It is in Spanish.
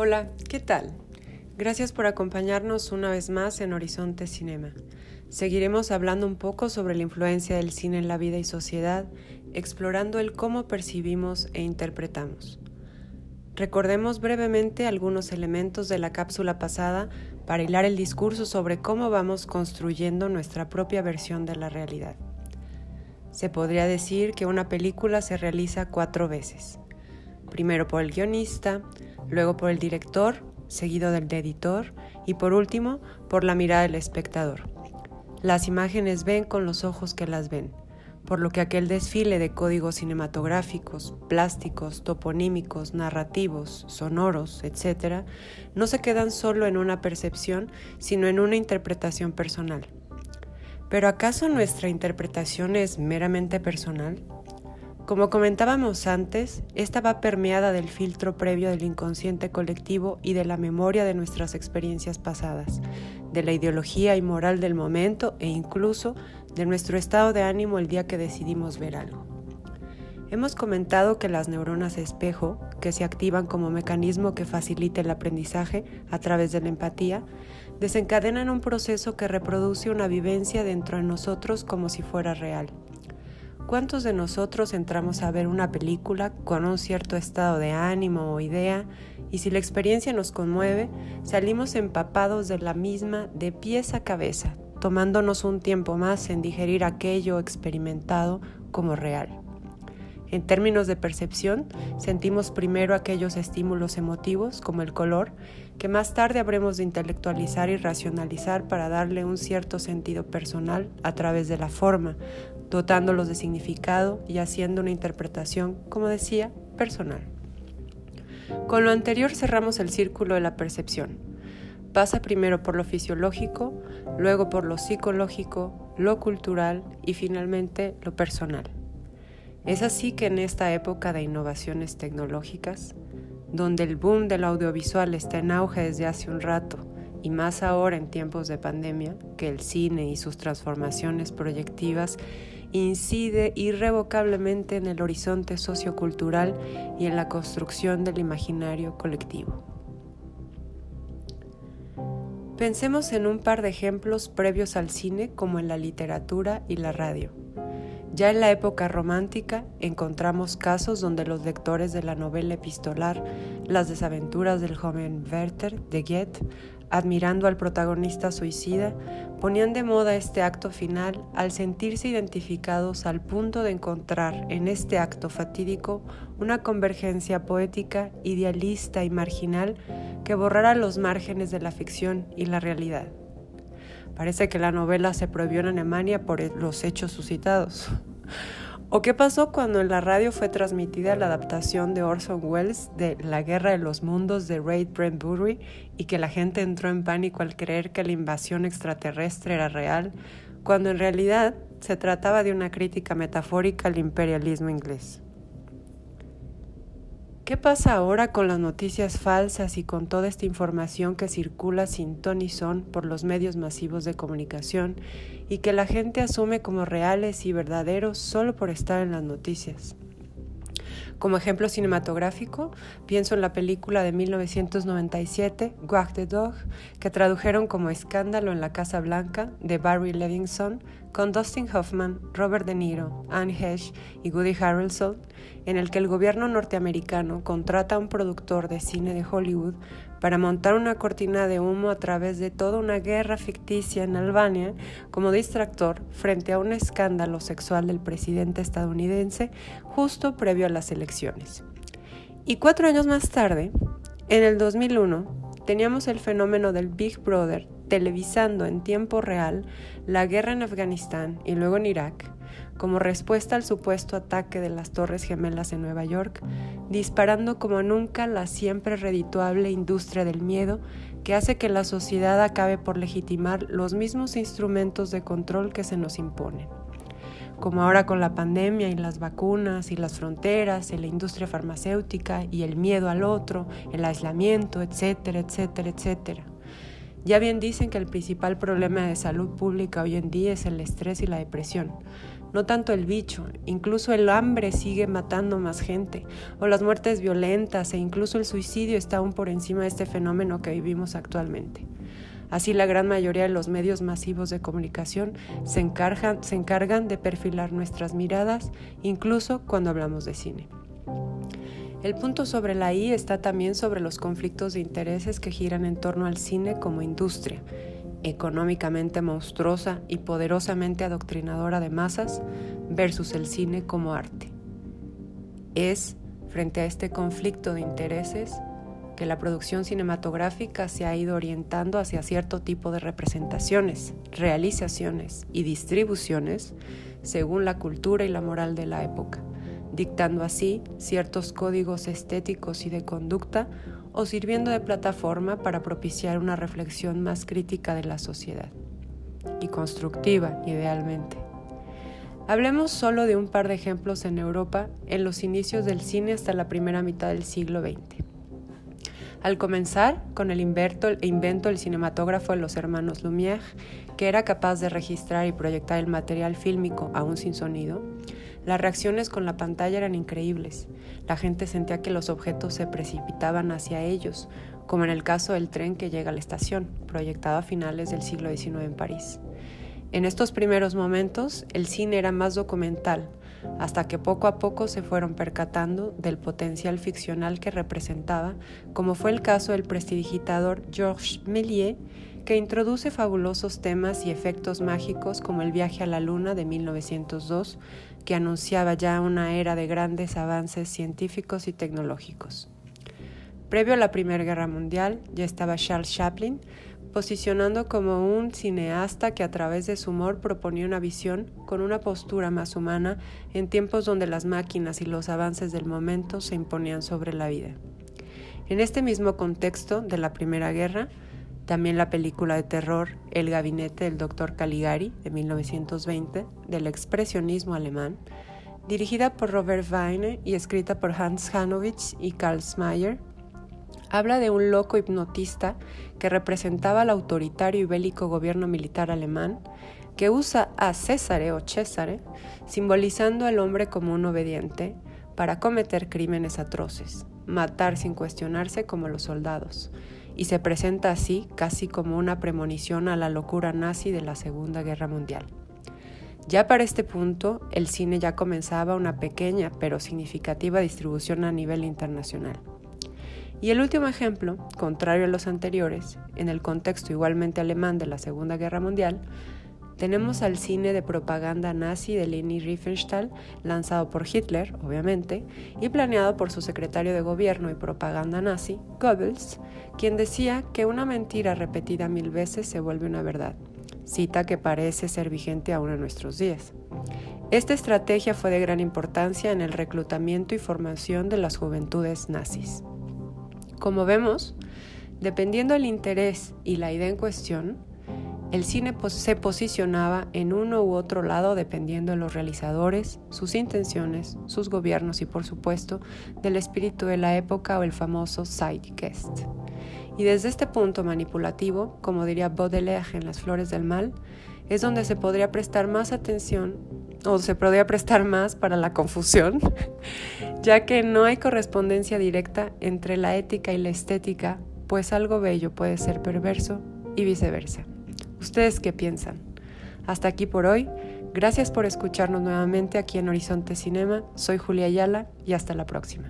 Hola, ¿qué tal? Gracias por acompañarnos una vez más en Horizonte Cinema. Seguiremos hablando un poco sobre la influencia del cine en la vida y sociedad, explorando el cómo percibimos e interpretamos. Recordemos brevemente algunos elementos de la cápsula pasada para hilar el discurso sobre cómo vamos construyendo nuestra propia versión de la realidad. Se podría decir que una película se realiza cuatro veces. Primero por el guionista, luego por el director, seguido del editor y por último por la mirada del espectador. Las imágenes ven con los ojos que las ven por lo que aquel desfile de códigos cinematográficos, plásticos, toponímicos, narrativos, sonoros, etc., no se quedan solo en una percepción, sino en una interpretación personal. ¿Pero acaso nuestra interpretación es meramente personal? Como comentábamos antes, esta va permeada del filtro previo del inconsciente colectivo y de la memoria de nuestras experiencias pasadas, de la ideología y moral del momento e incluso de nuestro estado de ánimo el día que decidimos ver algo. Hemos comentado que las neuronas espejo, que se activan como mecanismo que facilita el aprendizaje a través de la empatía, desencadenan un proceso que reproduce una vivencia dentro de nosotros como si fuera real. ¿Cuántos de nosotros entramos a ver una película con un cierto estado de ánimo o idea y si la experiencia nos conmueve, salimos empapados de la misma de pies a cabeza, tomándonos un tiempo más en digerir aquello experimentado como real? En términos de percepción, sentimos primero aquellos estímulos emotivos, como el color, que más tarde habremos de intelectualizar y racionalizar para darle un cierto sentido personal a través de la forma, dotándolos de significado y haciendo una interpretación, como decía, personal. Con lo anterior cerramos el círculo de la percepción. Pasa primero por lo fisiológico, luego por lo psicológico, lo cultural y finalmente lo personal. Es así que en esta época de innovaciones tecnológicas, donde el boom del audiovisual está en auge desde hace un rato y más ahora en tiempos de pandemia, que el cine y sus transformaciones proyectivas incide irrevocablemente en el horizonte sociocultural y en la construcción del imaginario colectivo. Pensemos en un par de ejemplos previos al cine como en la literatura y la radio. Ya en la época romántica encontramos casos donde los lectores de la novela epistolar Las desaventuras del joven Werther de Goethe admirando al protagonista suicida, ponían de moda este acto final al sentirse identificados al punto de encontrar en este acto fatídico una convergencia poética, idealista y marginal que borrara los márgenes de la ficción y la realidad. Parece que la novela se prohibió en Alemania por los hechos suscitados. ¿O qué pasó cuando en la radio fue transmitida la adaptación de Orson Welles de La Guerra de los Mundos de Ray Bradbury y que la gente entró en pánico al creer que la invasión extraterrestre era real, cuando en realidad se trataba de una crítica metafórica al imperialismo inglés? ¿Qué pasa ahora con las noticias falsas y con toda esta información que circula sin ton y son por los medios masivos de comunicación y que la gente asume como reales y verdaderos solo por estar en las noticias? Como ejemplo cinematográfico, pienso en la película de 1997, Wag the Dog, que tradujeron como Escándalo en la Casa Blanca, de Barry Levinson, con Dustin Hoffman, Robert De Niro, Anne Hesh y Woody Harrelson, en el que el gobierno norteamericano contrata a un productor de cine de Hollywood para montar una cortina de humo a través de toda una guerra ficticia en Albania como distractor frente a un escándalo sexual del presidente estadounidense justo previo a las elecciones. Y cuatro años más tarde, en el 2001, teníamos el fenómeno del Big Brother televisando en tiempo real la guerra en Afganistán y luego en Irak, como respuesta al supuesto ataque de las Torres Gemelas en Nueva York, disparando como nunca la siempre redituable industria del miedo que hace que la sociedad acabe por legitimar los mismos instrumentos de control que se nos imponen como ahora con la pandemia y las vacunas y las fronteras, y la industria farmacéutica y el miedo al otro, el aislamiento, etcétera, etcétera, etcétera. Ya bien dicen que el principal problema de salud pública hoy en día es el estrés y la depresión. No tanto el bicho, incluso el hambre sigue matando más gente, o las muertes violentas e incluso el suicidio está aún por encima de este fenómeno que vivimos actualmente. Así la gran mayoría de los medios masivos de comunicación se encargan, se encargan de perfilar nuestras miradas, incluso cuando hablamos de cine. El punto sobre la I está también sobre los conflictos de intereses que giran en torno al cine como industria, económicamente monstruosa y poderosamente adoctrinadora de masas, versus el cine como arte. Es, frente a este conflicto de intereses, que la producción cinematográfica se ha ido orientando hacia cierto tipo de representaciones, realizaciones y distribuciones según la cultura y la moral de la época dictando así ciertos códigos estéticos y de conducta o sirviendo de plataforma para propiciar una reflexión más crítica de la sociedad y constructiva, idealmente. Hablemos solo de un par de ejemplos en Europa en los inicios del cine hasta la primera mitad del siglo XX. Al comenzar con el invento, del cinematógrafo de los hermanos Lumière, que era capaz de registrar y proyectar el material fílmico aún sin sonido, las reacciones con la pantalla eran increíbles. La gente sentía que los objetos se precipitaban hacia ellos, como en el caso del tren que llega a la estación, proyectado a finales del siglo XIX en París. En estos primeros momentos, el cine era más documental, hasta que poco a poco se fueron percatando del potencial ficcional que representaba, como fue el caso del prestidigitador Georges Méliès, que introduce fabulosos temas y efectos mágicos como el viaje a la luna de 1902, que anunciaba ya una era de grandes avances científicos y tecnológicos. Previo a la Primera Guerra Mundial ya estaba Charles Chaplin posicionando como un cineasta que a través de su humor proponía una visión con una postura más humana en tiempos donde las máquinas y los avances del momento se imponían sobre la vida. En este mismo contexto de la Primera Guerra, también la película de terror El gabinete del Dr. Caligari de 1920 del expresionismo alemán, dirigida por Robert Weine y escrita por Hans Hanowitz y Karl Smayer, habla de un loco hipnotista que representaba al autoritario y bélico gobierno militar alemán que usa a Césare o Césare, simbolizando al hombre como un obediente, para cometer crímenes atroces, matar sin cuestionarse como los soldados, y se presenta así casi como una premonición a la locura nazi de la Segunda Guerra Mundial. Ya para este punto, el cine ya comenzaba una pequeña pero significativa distribución a nivel internacional. Y el último ejemplo, contrario a los anteriores, en el contexto igualmente alemán de la Segunda Guerra Mundial, tenemos al cine de propaganda nazi de Leni Riefenstahl, lanzado por Hitler, obviamente, y planeado por su secretario de gobierno y propaganda nazi, Goebbels, quien decía que una mentira repetida mil veces se vuelve una verdad, cita que parece ser vigente aún en nuestros días. Esta estrategia fue de gran importancia en el reclutamiento y formación de las juventudes nazis. Como vemos, dependiendo del interés y la idea en cuestión, el cine se posicionaba en uno u otro lado dependiendo de los realizadores, sus intenciones, sus gobiernos y por supuesto del espíritu de la época o el famoso zeitgeist. Y desde este punto manipulativo, como diría Baudelaire en Las Flores del Mal, es donde se podría prestar más atención o se podría prestar más para la confusión, ya que no hay correspondencia directa entre la ética y la estética, pues algo bello puede ser perverso y viceversa. ¿Ustedes qué piensan? Hasta aquí por hoy. Gracias por escucharnos nuevamente aquí en Horizonte Cinema. Soy Julia Ayala y hasta la próxima.